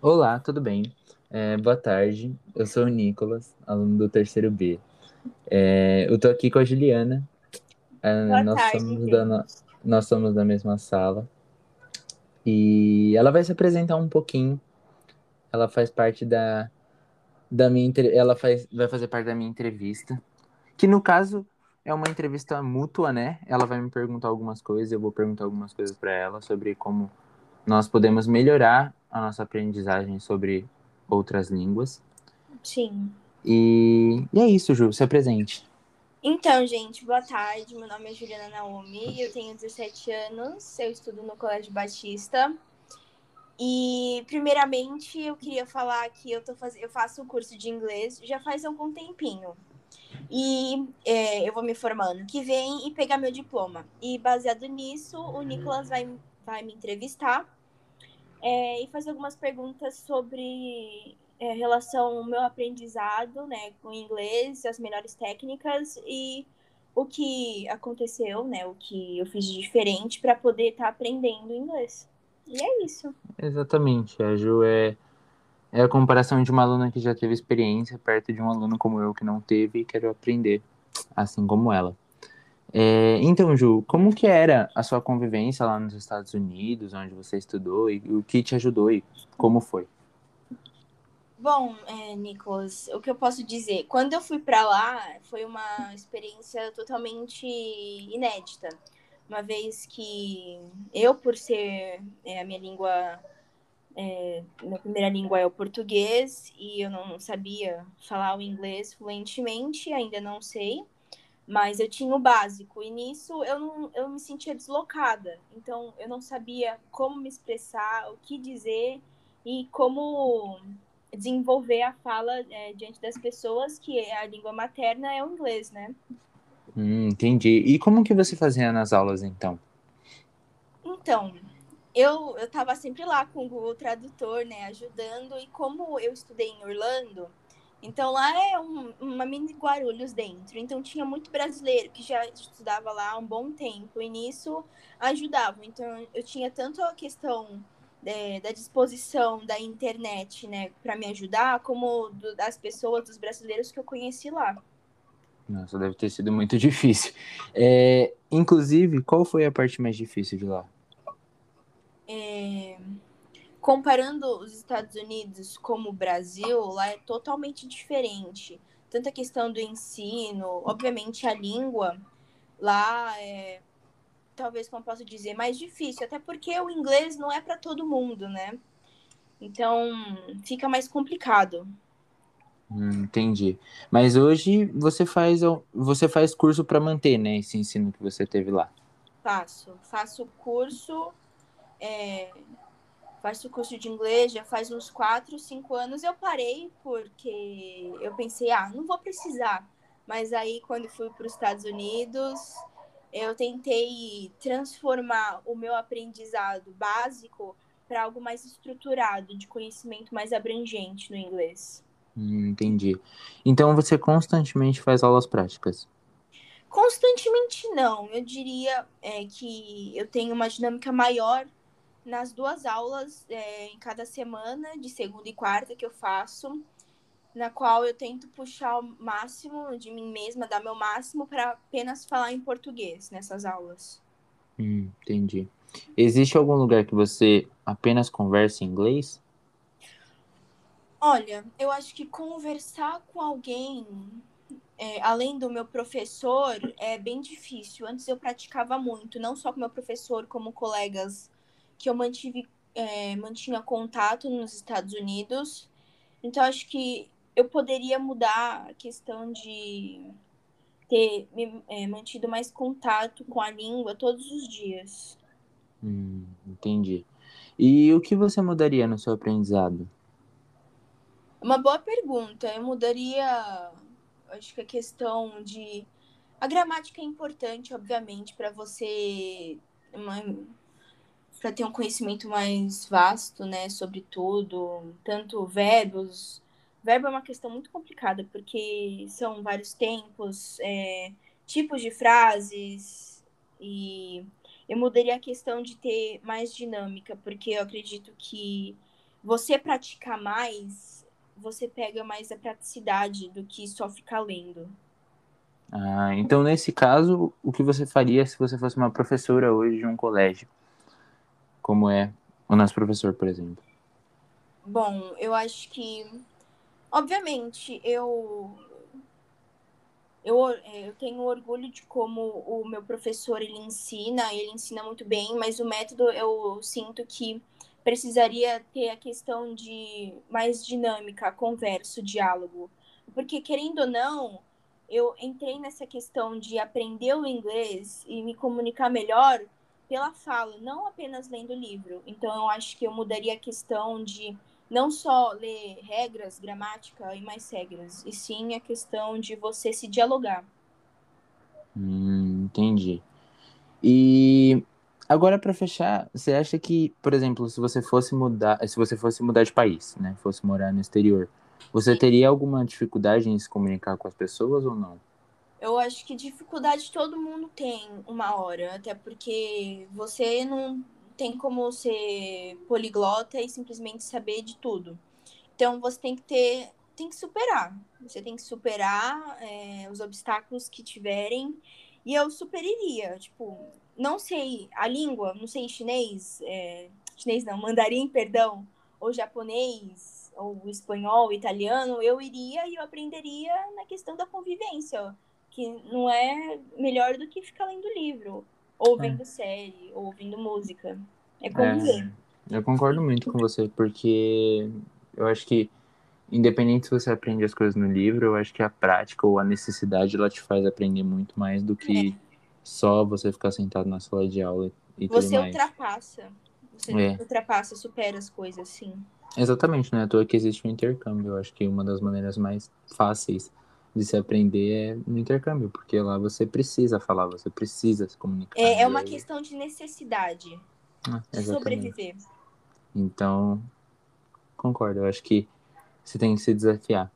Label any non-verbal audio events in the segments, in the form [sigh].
Olá, tudo bem? É, boa tarde, eu sou o Nicolas, aluno do terceiro B. É, eu tô aqui com a Juliana, é, Boa nós tarde, somos da, nós somos da mesma sala e ela vai se apresentar um pouquinho. Ela faz parte da, da minha, ela faz, vai fazer parte da minha entrevista, que no caso é uma entrevista mútua, né? Ela vai me perguntar algumas coisas, eu vou perguntar algumas coisas para ela sobre como nós podemos melhorar a nossa aprendizagem sobre outras línguas. Sim. E, e é isso, Ju, se apresente. Então, gente, boa tarde. Meu nome é Juliana Naomi, eu tenho 17 anos, eu estudo no Colégio Batista. E, primeiramente, eu queria falar que eu, tô faz... eu faço o curso de inglês já faz algum tempinho. E é, eu vou me formando que vem e pegar meu diploma. E, baseado nisso, o Nicolas vai, vai me entrevistar é, e fazer algumas perguntas sobre é, relação ao meu aprendizado, né, com inglês, as melhores técnicas e o que aconteceu, né, o que eu fiz de diferente para poder estar tá aprendendo inglês. E é isso. Exatamente, a Ju é, é a comparação de uma aluna que já teve experiência perto de um aluno como eu que não teve e quero aprender, assim como ela. É, então, Ju, como que era a sua convivência lá nos Estados Unidos, onde você estudou, e o que te ajudou e como foi? Bom, é, Nicolas, o que eu posso dizer? Quando eu fui para lá, foi uma experiência totalmente inédita. Uma vez que eu, por ser é, a minha língua, é, minha primeira língua é o português, e eu não sabia falar o inglês fluentemente, ainda não sei, mas eu tinha o básico, e nisso eu, não, eu me sentia deslocada. Então, eu não sabia como me expressar, o que dizer e como desenvolver a fala é, diante das pessoas, que a língua materna é o inglês, né? Hum, entendi. E como que você fazia nas aulas, então? Então, eu, eu tava sempre lá com o Google Tradutor, né, ajudando, e como eu estudei em Orlando, então lá é um, uma mini Guarulhos dentro, então tinha muito brasileiro que já estudava lá há um bom tempo, e nisso ajudava. Então eu tinha tanto a questão é, da disposição da internet, né, para me ajudar, como do, das pessoas, dos brasileiros que eu conheci lá. Nossa, deve ter sido muito difícil. É, inclusive, qual foi a parte mais difícil de lá? É, comparando os Estados Unidos como o Brasil, lá é totalmente diferente. Tanto a questão do ensino, obviamente a língua lá é talvez como posso dizer, mais difícil, até porque o inglês não é para todo mundo, né? Então fica mais complicado. Hum, entendi. Mas hoje você faz você faz curso para manter, né, esse ensino que você teve lá? Faço, faço curso, é, faço curso de inglês já faz uns 4, 5 anos. Eu parei porque eu pensei, ah, não vou precisar. Mas aí quando fui para os Estados Unidos, eu tentei transformar o meu aprendizado básico para algo mais estruturado, de conhecimento mais abrangente no inglês. Hum, entendi. Então você constantemente faz aulas práticas? Constantemente não. Eu diria é, que eu tenho uma dinâmica maior nas duas aulas é, em cada semana, de segunda e quarta, que eu faço na qual eu tento puxar o máximo de mim mesma, dar meu máximo para apenas falar em português nessas aulas. Hum, entendi. Existe algum lugar que você apenas conversa em inglês? Olha, eu acho que conversar com alguém, é, além do meu professor, é bem difícil. Antes eu praticava muito, não só com meu professor, como colegas que eu mantive, é, mantinha contato nos Estados Unidos. Então, acho que eu poderia mudar a questão de ter me, é, mantido mais contato com a língua todos os dias. Hum, entendi. E o que você mudaria no seu aprendizado? Uma boa pergunta. Eu mudaria, acho que a questão de. A gramática é importante, obviamente, para você. Para ter um conhecimento mais vasto, né, sobre tudo, tanto verbos, Verbo é uma questão muito complicada, porque são vários tempos, é, tipos de frases, e eu mudaria a questão de ter mais dinâmica, porque eu acredito que você praticar mais, você pega mais a praticidade do que só ficar lendo. Ah, então nesse caso, o que você faria se você fosse uma professora hoje de um colégio? Como é o nosso professor, por exemplo? Bom, eu acho que, obviamente, eu eu, eu tenho orgulho de como o meu professor ele ensina, ele ensina muito bem, mas o método eu sinto que precisaria ter a questão de mais dinâmica, converso, diálogo. Porque, querendo ou não, eu entrei nessa questão de aprender o inglês e me comunicar melhor pela fala, não apenas lendo livro. Então, eu acho que eu mudaria a questão de não só ler regras, gramática e mais regras, e sim a questão de você se dialogar. Hum, entendi. E agora para fechar, você acha que, por exemplo, se você fosse mudar, se você fosse mudar de país, né, fosse morar no exterior, você teria alguma dificuldade em se comunicar com as pessoas ou não? Eu acho que dificuldade todo mundo tem uma hora, até porque você não tem como ser poliglota e simplesmente saber de tudo. Então você tem que ter, tem que superar. Você tem que superar é, os obstáculos que tiverem. E eu superiria, tipo, não sei a língua, não sei chinês, é, chinês não, mandarim, perdão, ou japonês, ou espanhol, italiano, eu iria e eu aprenderia na questão da convivência, que não é melhor do que ficar lendo livro ou é. vendo é. série, ou ouvindo música. É conviver. É, eu concordo muito com você, porque eu acho que, independente se você aprende as coisas no livro, eu acho que a prática ou a necessidade ela te faz aprender muito mais do que é. só você ficar sentado na sala de aula e Você tudo mais. ultrapassa. Você é. ultrapassa, supera as coisas, sim. Exatamente, né? À toa que existe o um intercâmbio. Eu acho que uma das maneiras mais fáceis de se aprender é no intercâmbio, porque lá você precisa falar, você precisa se comunicar. É, é uma questão de necessidade ah, de sobreviver. Então, concordo. Eu acho que você tem que se desafiar.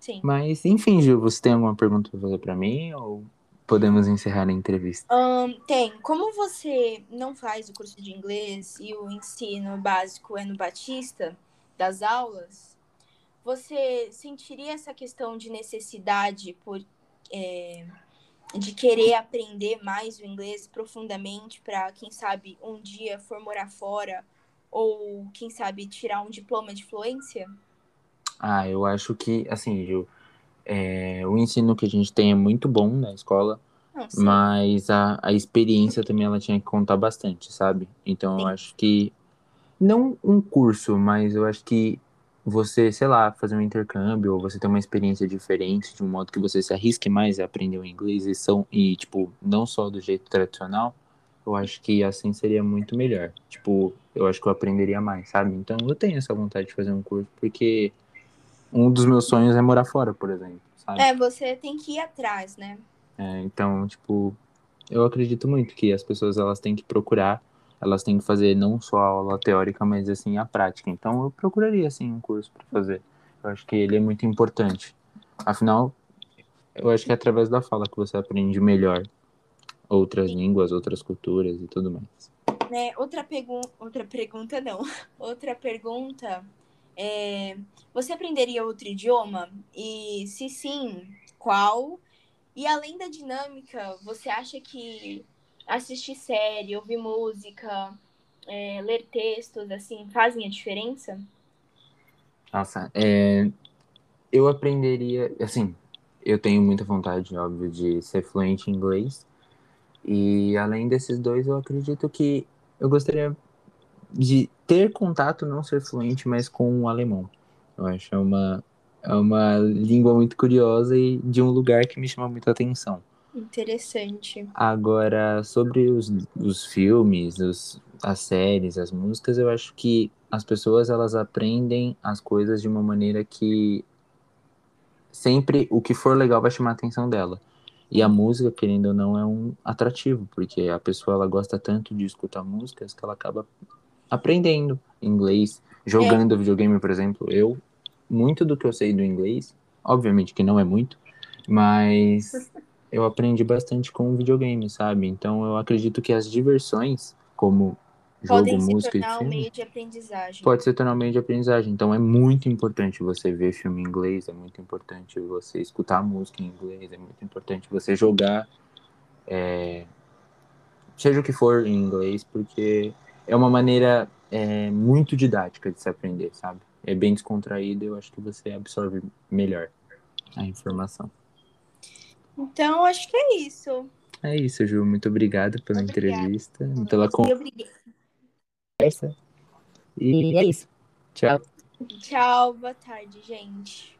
Sim. Mas, enfim, Gil, você tem alguma pergunta para fazer para mim ou podemos encerrar a entrevista? Um, tem. Como você não faz o curso de inglês e o ensino básico é no Batista, das aulas, você sentiria essa questão de necessidade por é, de querer aprender mais o inglês profundamente para quem sabe um dia for morar fora ou quem sabe tirar um diploma de fluência? Ah, eu acho que assim, Gil, é, o ensino que a gente tem é muito bom na escola, Não, mas a, a experiência também ela tinha que contar bastante, sabe? Então sim. eu acho que não um curso, mas eu acho que você, sei lá, fazer um intercâmbio, ou você ter uma experiência diferente, de um modo que você se arrisque mais a aprender o inglês e, são, e tipo, não só do jeito tradicional, eu acho que assim seria muito melhor. Tipo, eu acho que eu aprenderia mais, sabe? Então eu tenho essa vontade de fazer um curso, porque um dos meus sonhos é morar fora, por exemplo, sabe? É, você tem que ir atrás, né? É, então, tipo, eu acredito muito que as pessoas elas têm que procurar elas têm que fazer não só a aula teórica, mas assim a prática. Então eu procuraria assim um curso para fazer. Eu acho que ele é muito importante. Afinal, eu acho que é através da fala que você aprende melhor outras línguas, outras culturas e tudo mais. Né, outra, pergu outra pergunta não. [laughs] Outra pergunta é, você aprenderia outro idioma? E se sim, qual? E além da dinâmica, você acha que assistir série, ouvir música, é, ler textos, assim, fazem a diferença? Nossa, é, eu aprenderia, assim, eu tenho muita vontade, óbvio, de ser fluente em inglês. E além desses dois, eu acredito que eu gostaria de ter contato, não ser fluente, mas com o alemão. Eu acho é uma, é uma língua muito curiosa e de um lugar que me chama muita atenção. Interessante. Agora, sobre os, os filmes, os, as séries, as músicas, eu acho que as pessoas elas aprendem as coisas de uma maneira que sempre o que for legal vai chamar a atenção dela. E a música, querendo ou não, é um atrativo, porque a pessoa ela gosta tanto de escutar músicas que ela acaba aprendendo inglês, jogando é. videogame, por exemplo. Eu, muito do que eu sei do inglês, obviamente que não é muito, mas [laughs] eu aprendi bastante com videogame, sabe? Então eu acredito que as diversões, como jogo, Podem se música e tornar um meio de aprendizagem. pode se tornar um meio de aprendizagem. Então é muito importante você ver filme em inglês, é muito importante você escutar música em inglês, é muito importante você jogar, é, seja o que for em inglês, porque é uma maneira é, muito didática de se aprender, sabe? É bem descontraído, eu acho que você absorve melhor a informação. Então, acho que é isso. É isso, Ju. Muito obrigado pela Obrigada. entrevista, pela E obrigada. conversa. E é isso. Tchau. Tchau, boa tarde, gente.